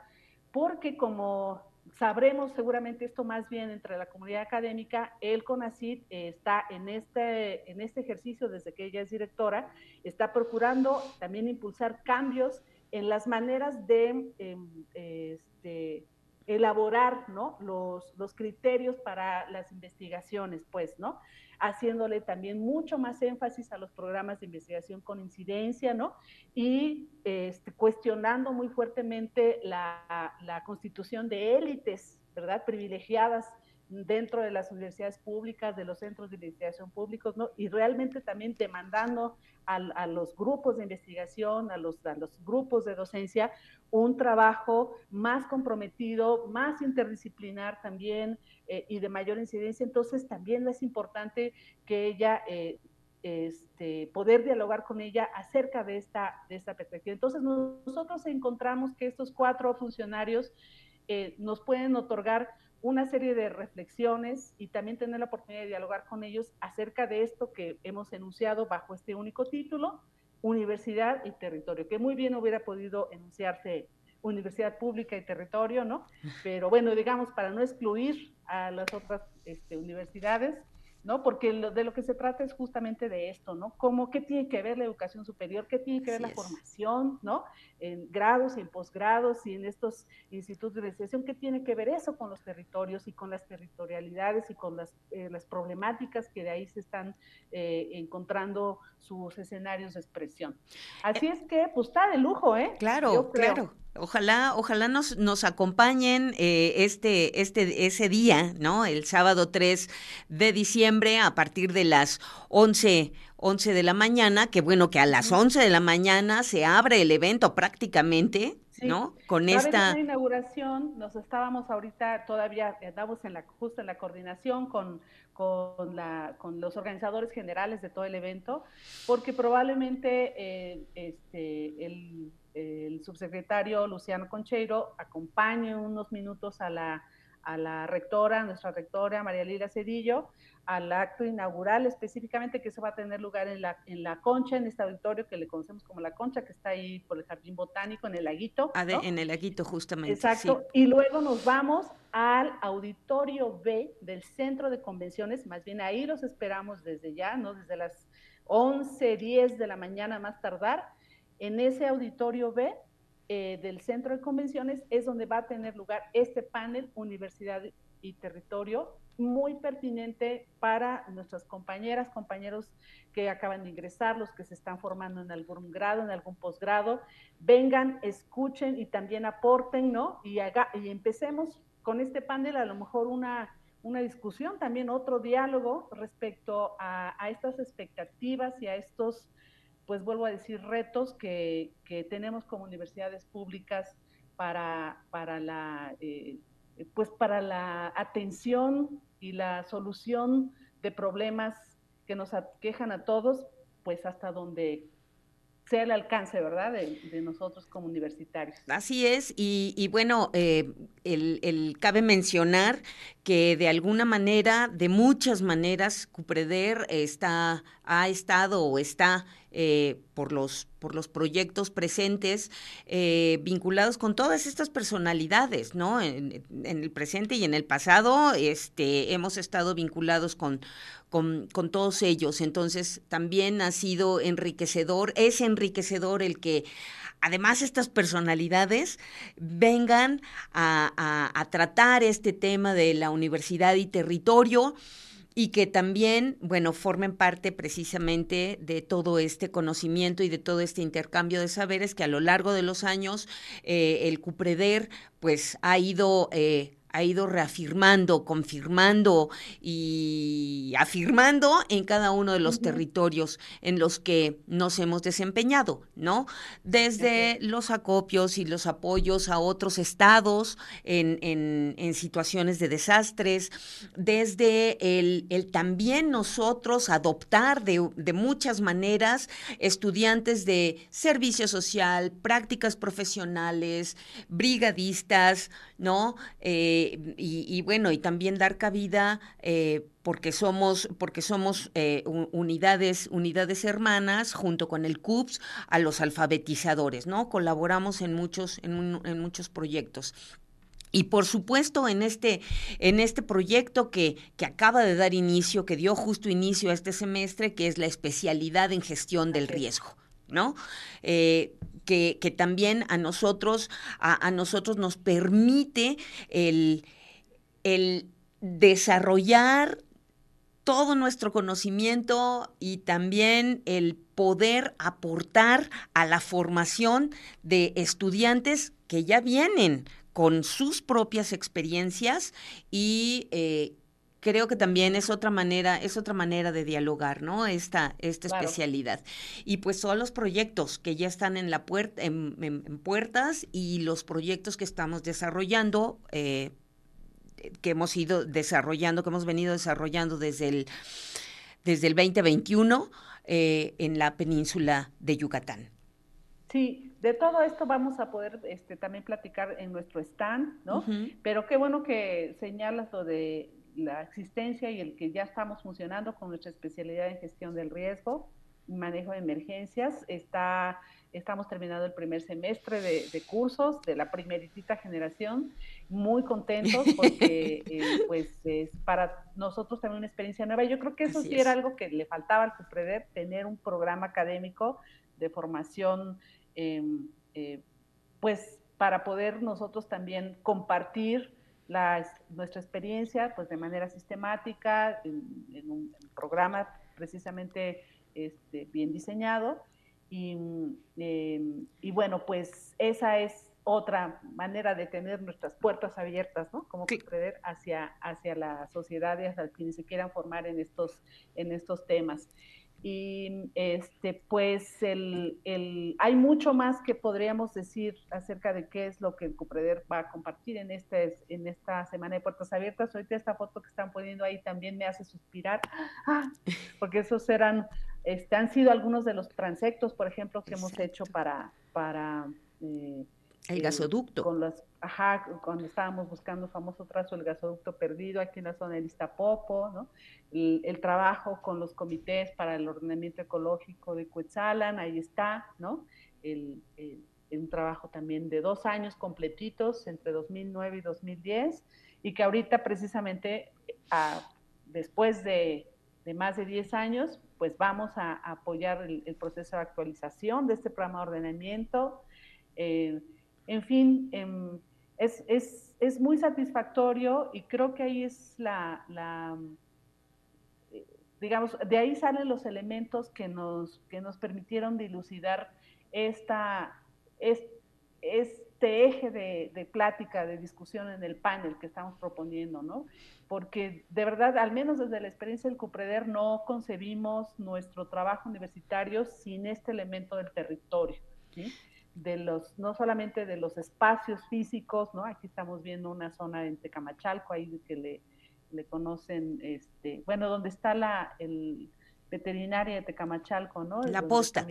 porque como sabremos seguramente esto más bien entre la comunidad académica, el CONACYT está en este, en este ejercicio desde que ella es directora, está procurando también impulsar cambios en las maneras de em, este, elaborar ¿no? los, los criterios para las investigaciones, pues, ¿no? Haciéndole también mucho más énfasis a los programas de investigación con incidencia, ¿no? Y este, cuestionando muy fuertemente la, la constitución de élites, ¿verdad? Privilegiadas dentro de las universidades públicas, de los centros de investigación públicos, ¿no? Y realmente también demandando a, los grupos de investigación, a los, grupos de docencia, un trabajo más comprometido, más interdisciplinar también eh, y de mayor incidencia. Entonces también es importante que ella, eh, este, poder dialogar con ella acerca de esta, de esta perspectiva. Entonces nosotros encontramos que estos cuatro funcionarios eh, nos pueden otorgar una serie de reflexiones y también tener la oportunidad de dialogar con ellos acerca de esto que hemos enunciado bajo este único título, universidad y territorio, que muy bien hubiera podido enunciarse universidad pública y territorio, ¿no? Pero bueno, digamos, para no excluir a las otras este, universidades, ¿no? Porque de lo que se trata es justamente de esto, ¿no? ¿Cómo, qué tiene que ver la educación superior? ¿Qué tiene que ver la formación, ¿no? En grados y en posgrados y en estos institutos de investigación, ¿qué tiene que ver eso con los territorios y con las territorialidades y con las, eh, las problemáticas que de ahí se están eh, encontrando sus escenarios de expresión? Así es que, pues está de lujo, ¿eh? Claro, claro. Ojalá, ojalá nos, nos acompañen eh, este, este, ese día, ¿no? El sábado 3 de diciembre a partir de las 11, 11 de la mañana, que bueno, que a las 11 de la mañana se abre el evento prácticamente, ¿no? Con esta... La inauguración, nos estábamos ahorita todavía, andamos en la, justo en la coordinación con, con, la, con los organizadores generales de todo el evento, porque probablemente eh, este, el el subsecretario Luciano Concheiro acompañe unos minutos a la, a la rectora, nuestra rectora María Lila Cedillo, al acto inaugural específicamente que se va a tener lugar en la, en la concha, en este auditorio que le conocemos como la concha, que está ahí por el Jardín Botánico, en el laguito. Ah, en el laguito, justamente. Exacto. Y luego nos vamos al auditorio B del Centro de Convenciones, más bien ahí los esperamos desde ya, ¿no? Desde las 11, 10 de la mañana más tardar en ese auditorio B eh, del Centro de Convenciones es donde va a tener lugar este panel Universidad y Territorio, muy pertinente para nuestras compañeras, compañeros que acaban de ingresar, los que se están formando en algún grado, en algún posgrado, vengan, escuchen y también aporten, ¿no? Y, haga, y empecemos con este panel a lo mejor una, una discusión, también otro diálogo respecto a, a estas expectativas y a estos pues vuelvo a decir, retos que, tenemos como universidades públicas para, para, la, eh, pues para la atención y la solución de problemas que nos aquejan a todos, pues hasta donde sea el alcance, ¿verdad?, de, nosotros como universitarios. Así es, y, bueno, eh, el, cabe mencionar que de alguna manera, de muchas maneras, Cupreder está, ha estado o está eh, por, los, por los proyectos presentes eh, vinculados con todas estas personalidades, ¿no? En, el presente y en el pasado este, hemos estado vinculados con, con, todos ellos. Entonces, también ha sido enriquecedor, es enriquecedor el que además estas personalidades vengan a tratar este tema de la universidad y territorio y que también, bueno, formen parte precisamente de todo este conocimiento y de todo este intercambio de saberes que a lo largo de los años eh, el CUPREDER pues ha ido eh, ha ido reafirmando, confirmando y afirmando en cada uno de los territorios en los que nos hemos desempeñado, ¿no? Desde los acopios y los apoyos a otros estados en, en, situaciones de desastres, desde el, el también nosotros adoptar de, de muchas maneras estudiantes de servicio social, prácticas profesionales, brigadistas, ¿no? Eh, y, bueno, y también dar cabida eh, porque somos, porque somos eh, unidades, unidades hermanas junto con el CUPS a los alfabetizadores, ¿no? Colaboramos en muchos, en, en muchos proyectos. Y por supuesto, en este, en este proyecto que, que, acaba de dar inicio, que dio justo inicio a este semestre, que es la especialidad en gestión del riesgo. ¿no? Eh, que, también a nosotros, a, nosotros nos permite el, el desarrollar todo nuestro conocimiento y también el poder aportar a la formación de estudiantes que ya vienen con sus propias experiencias y eh, creo que también es otra manera, es otra manera de dialogar, ¿no? Esta, esta especialidad. Y pues todos los proyectos que ya están en la puerta, en, puertas y los proyectos que estamos desarrollando, eh, que hemos ido desarrollando, que hemos venido desarrollando desde el, desde el 2021 eh, en la península de Yucatán. Sí, de todo esto vamos a poder este, también platicar en nuestro stand, ¿no? Pero qué bueno que señalas lo de la existencia y el que ya estamos funcionando con nuestra especialidad en gestión del riesgo, manejo de emergencias. Está, estamos terminando el primer semestre de, cursos de la primeritita generación, muy contentos porque eh, pues es para nosotros también una experiencia nueva. Yo creo que eso sí era algo que le faltaba al CUPREDER, tener un programa académico de formación, em, eh, pues para poder nosotros también compartir nuestra experiencia pues de manera sistemática en, un programa precisamente este, bien diseñado y, em, y, bueno pues esa es otra manera de tener nuestras puertas abiertas, ¿no? Como creer hacia, hacia la sociedad y hacia quienes se quieran formar en estos, en estos temas. Y este, pues el, el, hay mucho más que podríamos decir acerca de qué es lo que el Cupreder va a compartir en, este, en esta semana de puertas abiertas. Ahorita esta foto que están poniendo ahí también me hace suspirar, ¡Ah! porque esos eran, este, han sido algunos de los transectos, por ejemplo, que hemos hecho para, para eh, el gasoducto. Con las, ajá, cuando estábamos buscando famoso trazo el gasoducto perdido aquí en la zona de Iztapopo, ¿no? El, trabajo con los comités para el ordenamiento ecológico de Cuetzalan, ahí está, ¿no? El, un trabajo también de dos años completitos entre 2009 y 2010 y que ahorita precisamente después de, más de 10 años, pues vamos a, apoyar el, proceso de actualización de este programa de ordenamiento. Eh, en fin, em, es, es, es, muy satisfactorio y creo que ahí es la, la, digamos, de ahí salen los elementos que nos, que nos permitieron dilucidar esta, este eje de, de, plática, de discusión en el panel que estamos proponiendo, ¿no? Porque de verdad, al menos desde la experiencia del CUPREDER, no concebimos nuestro trabajo universitario sin este elemento del territorio, ¿sí? De los, no solamente de los espacios físicos, ¿no? Aquí estamos viendo una zona en Tecamachalco, ahí que le, le conocen, este, bueno, donde está la el veterinaria de Tecamachalco, ¿no? La posta.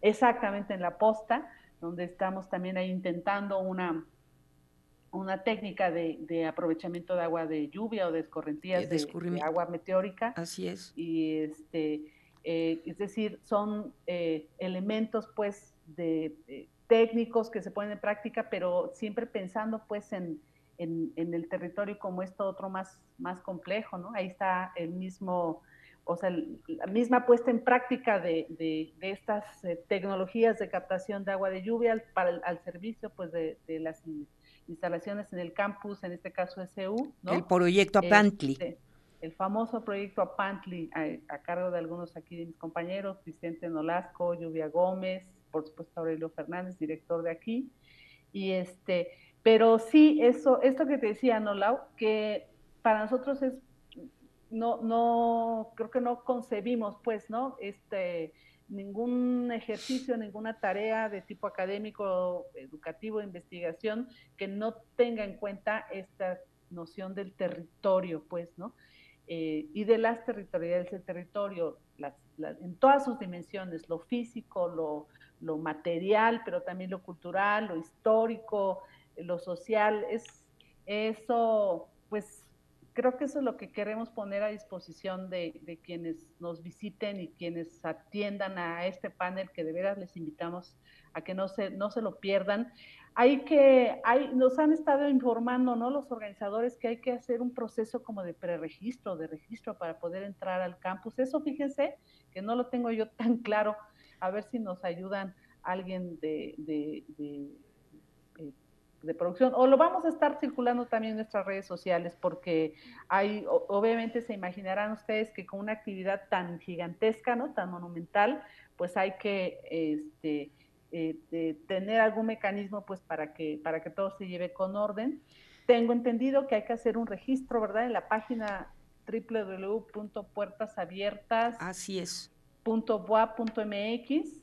exactamente, en la posta, donde estamos también ahí intentando una, una técnica de, aprovechamiento de agua de lluvia o de escorrentías de, agua meteórica. Así es. Y este, eh, es decir, son eh, elementos pues de, técnicos que se ponen en práctica, pero siempre pensando pues en, en, el territorio como esto otro más, más complejo, ¿no? Ahí está el mismo, o sea, la misma puesta en práctica de, de, estas eh, tecnologías de captación de agua de lluvia para el, al servicio pues de, las instalaciones en el campus, en este caso SU, ¿no? El proyecto Apantli. Este, el famoso proyecto Apantli, a, a, cargo de algunos aquí de mis compañeros, Vicente Nolasco, Lluvia Gómez, por supuesto Aurelio Fernández, director de aquí. Y este, pero sí, eso, esto que te decía, ¿no, Lau? Que para nosotros es, no, no, creo que no concebimos, pues, ¿no? Este, ningún ejercicio, ninguna tarea de tipo académico, educativo, investigación, que no tenga en cuenta esta noción del territorio, pues, ¿no? Eh, y de las territorialidades del territorio, en todas sus dimensiones, lo físico, lo, lo material, pero también lo cultural, lo histórico, lo social. Es eso, pues creo que eso es lo que queremos poner a disposición de, quienes nos visiten y quienes atiendan a este panel, que de veras les invitamos a que no se, no se lo pierdan. Hay que, hay, nos han estado informando, ¿no? Los organizadores que hay que hacer un proceso como de preregistro, de registro para poder entrar al campus. Eso, fíjense, que no lo tengo yo tan claro a ver si nos ayudan alguien de, de, eh, de, producción, o lo vamos a estar circulando también en nuestras redes sociales, porque hay, obviamente se imaginarán ustedes que con una actividad tan gigantesca, ¿no? Tan monumental, pues hay que este, eh, tener algún mecanismo pues para que, para que todo se lleve con orden. Tengo entendido que hay que hacer un registro, ¿verdad? En la página www.puertasabiertas. Así es .boa.mx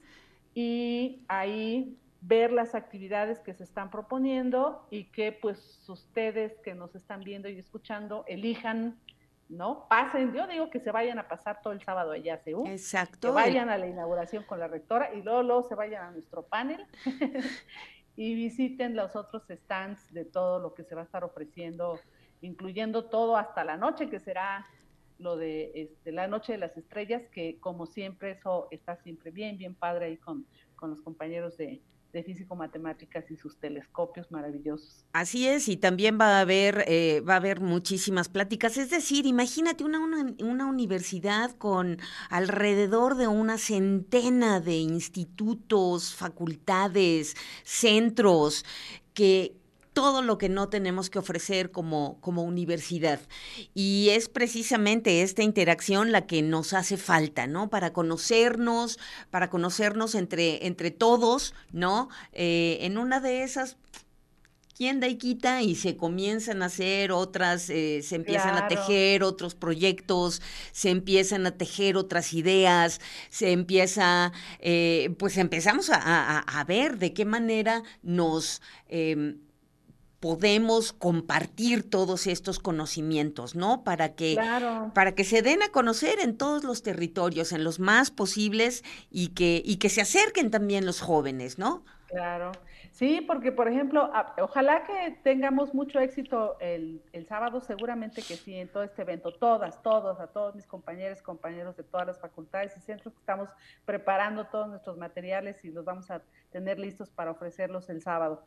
y ahí ver las actividades que se están proponiendo y que pues ustedes que nos están viendo y escuchando elijan ¿no? Pasen, yo digo que se vayan a pasar todo el sábado allá a CEU. Exacto. Que vayan a la inauguración con la rectora y luego, luego se vayan a nuestro panel y visiten los otros stands de todo lo que se va a estar ofreciendo, incluyendo todo hasta la noche, que será lo de este, la noche de las estrellas, que como siempre eso está siempre bien, bien padre ahí con, con los compañeros de, de físico-matemáticas y sus telescopios maravillosos. Así es, y también va a haber, eh, va a haber muchísimas pláticas. Es decir, imagínate una, una, una, universidad con alrededor de una centena de institutos, facultades, centros que todo lo que no tenemos que ofrecer como, como universidad. Y es precisamente esta interacción la que nos hace falta, ¿no? Para conocernos, para conocernos entre, entre todos, ¿no? Eh, en una de esas, ¿quién da y quita? Y se comienzan a hacer otras, eh, se empiezan claro. a tejer otros proyectos, se empiezan a tejer otras ideas, se empieza, eh, pues empezamos a, a, a, ver de qué manera nos... Eh, podemos compartir todos estos conocimientos, ¿no? Para que, claro. para que se den a conocer en todos los territorios, en los más posibles, y que, y que se acerquen también los jóvenes, ¿no? Claro. Sí, porque por ejemplo, a, ojalá que tengamos mucho éxito el, el, sábado, seguramente que sí, en todo este evento, todas, todos, a todos mis compañeros, compañeros de todas las facultades y centros que estamos preparando todos nuestros materiales y los vamos a tener listos para ofrecerlos el sábado.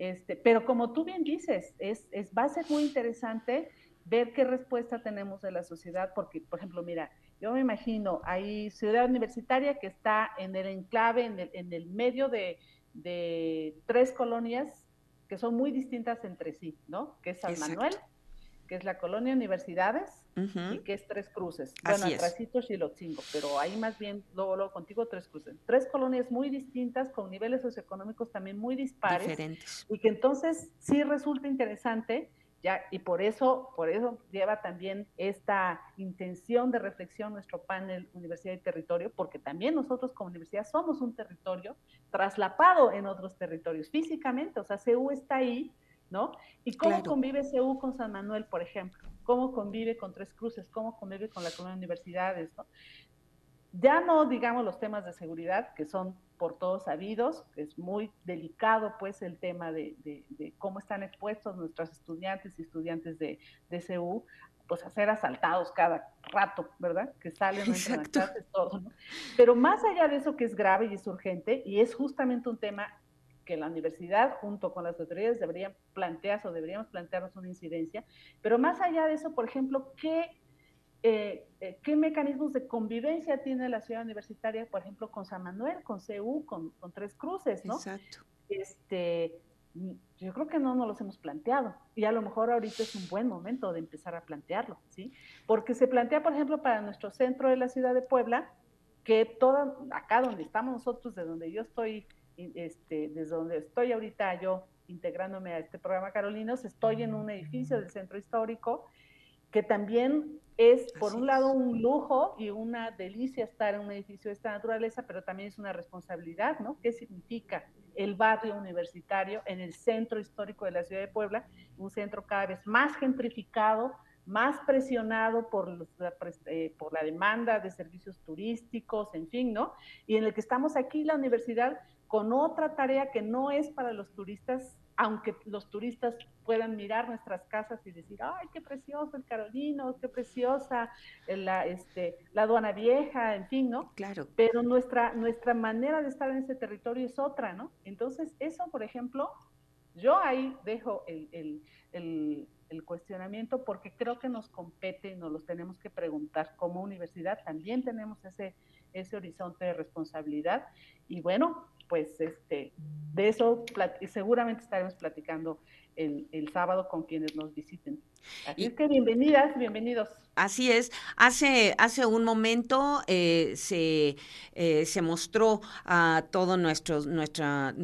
Este, pero como tú bien dices, es, es, va a ser muy interesante ver qué respuesta tenemos de la sociedad, porque, por ejemplo, mira, yo me imagino, hay ciudad universitaria que está en el enclave, en el, en el medio de, tres colonias que son muy distintas entre sí, ¿no? Que es San. Manuel, que es la colonia Universidades, uh -huh. y que es Tres Cruces. Así bueno, atrásito Chilotzingo, pero ahí más bien, luego, luego contigo Tres Cruces. Tres colonias muy distintas, con niveles socioeconómicos también muy dispares. Diferentes. Y que entonces sí resulta interesante, ya, y por eso, por eso lleva también esta intención de reflexión nuestro panel Universidad y Territorio, porque también nosotros como universidad somos un territorio traslapado en otros territorios físicamente, o sea, CEU está ahí, ¿no? ¿Y cómo Claro. convive CEU con San Manuel, por ejemplo? ¿Cómo convive con Tres Cruces? ¿Cómo convive con la Colonia de Universidades? ¿no? Ya no digamos los temas de seguridad, que son por todos sabidos, es muy delicado pues el tema de, de, de cómo están expuestos nuestros estudiantes y estudiantes de, de CEU pues a ser asaltados cada rato, ¿verdad? Que salen, entran a todo, ¿no? Pero más allá de eso que es grave y es urgente, y es justamente un tema que la universidad junto con las autoridades deberían plantearse o deberíamos plantearnos una incidencia, pero más allá de eso, por ejemplo, ¿qué, eh, eh, ¿qué mecanismos de convivencia tiene la ciudad universitaria, por ejemplo, con San Manuel, con CEU, con, con Tres Cruces, ¿no? Exacto. Este, yo creo que no nos los hemos planteado y a lo mejor ahorita es un buen momento de empezar a plantearlo, ¿sí? Porque se plantea, por ejemplo, para nuestro centro de la ciudad de Puebla, que toda, acá donde estamos nosotros, de donde yo estoy, este, desde donde estoy ahorita yo integrándome a este programa Carolinos, estoy en un edificio del centro histórico que también es, por Así un es. lado, un lujo y una delicia estar en un edificio de esta naturaleza, pero también es una responsabilidad, ¿no? ¿Qué significa el barrio universitario en el centro histórico de la ciudad de Puebla? Un centro cada vez más gentrificado, más presionado por, los, eh, por la demanda de servicios turísticos, en fin, ¿no? Y en el que estamos aquí, la universidad, con otra tarea que no es para los turistas aunque los turistas puedan mirar nuestras casas y decir, ay, qué precioso el Carolino, qué preciosa la, este, la aduana vieja, en fin, ¿no? Claro. Pero nuestra, nuestra manera de estar en ese territorio es otra, ¿no? Entonces, eso, por ejemplo, yo ahí dejo el, el, el, el cuestionamiento porque creo que nos compete y nos los tenemos que preguntar como universidad, también tenemos ese, ese horizonte de responsabilidad y bueno, pues este, de eso seguramente estaremos platicando el, el, sábado con quienes nos visiten. Así y, es que bienvenidas, bienvenidos. Así es. Hace, hace un momento eh, se, eh, se mostró a toda nuestra, nuestra,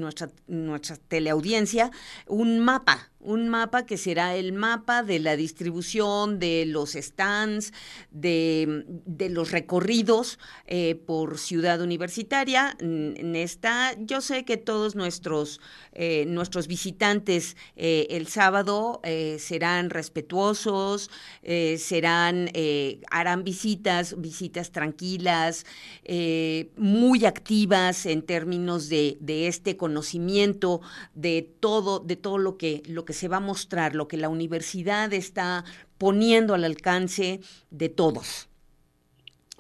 nuestra teleaudiencia un mapa, un mapa que será el mapa de la distribución de los stands, de, los recorridos eh, por ciudad universitaria. En esta, yo sé que todos nuestros, eh, nuestros visitantes eh, el sábado serán respetuosos, serán, harán visitas, visitas tranquilas, muy activas en términos de, de este conocimiento de todo, de todo lo que, lo que se va a mostrar, lo que la universidad está poniendo al alcance de todos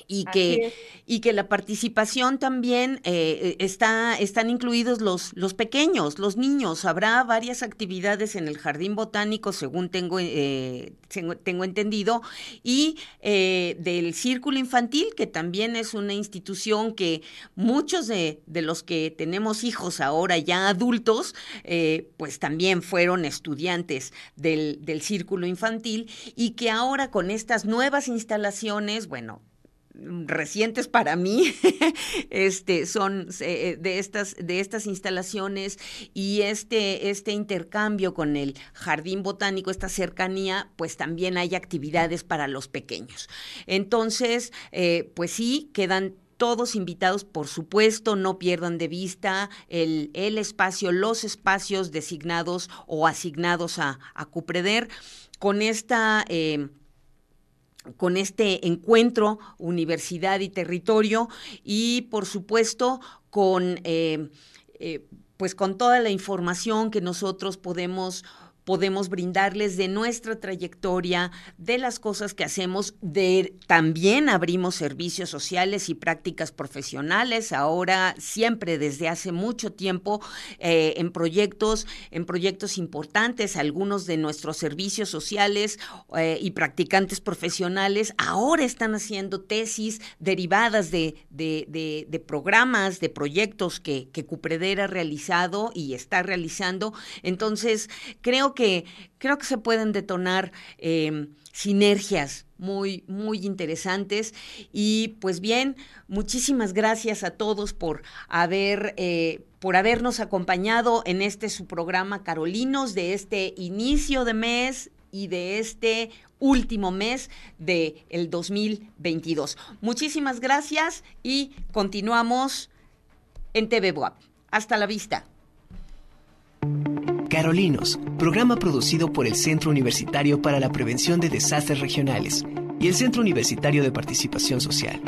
y que, y que la participación también eh, está, están incluidos los, los pequeños, los niños. Habrá varias actividades en el jardín botánico, según tengo, eh, tengo entendido, y eh, del círculo infantil, que también es una institución que muchos de, de los que tenemos hijos ahora ya adultos, pues también fueron estudiantes del, del círculo infantil y que ahora con estas nuevas instalaciones, bueno, recientes para mí este son eh, de estas de estas instalaciones y este este intercambio con el jardín botánico esta cercanía pues también hay actividades para los pequeños. Entonces eh, pues sí quedan todos invitados, por supuesto, no pierdan de vista el, el espacio, los espacios designados o asignados a, a Cupreder. Con esta eh, con este encuentro universidad y territorio y por supuesto con eh, eh, pues con toda la información que nosotros podemos podemos brindarles de nuestra trayectoria, de las cosas que hacemos, de también abrimos servicios sociales y prácticas profesionales, ahora siempre desde hace mucho tiempo eh, en proyectos, en proyectos importantes, algunos de nuestros servicios sociales eh, y practicantes profesionales ahora están haciendo tesis derivadas de, de, programas, de proyectos que, que Cupreder ha realizado y está realizando. Entonces, creo que creo que se pueden detonar em, sinergias muy, muy interesantes. Y pues bien, muchísimas gracias a todos por haber, eh, por habernos acompañado en este su programa Carolinos de este inicio de mes y de este último mes del el 2022. Muchísimas gracias y continuamos en TV Boab. Hasta la vista. Carolinos, programa producido por el Centro Universitario para la Prevención de Desastres Regionales y el Centro Universitario de Participación Social.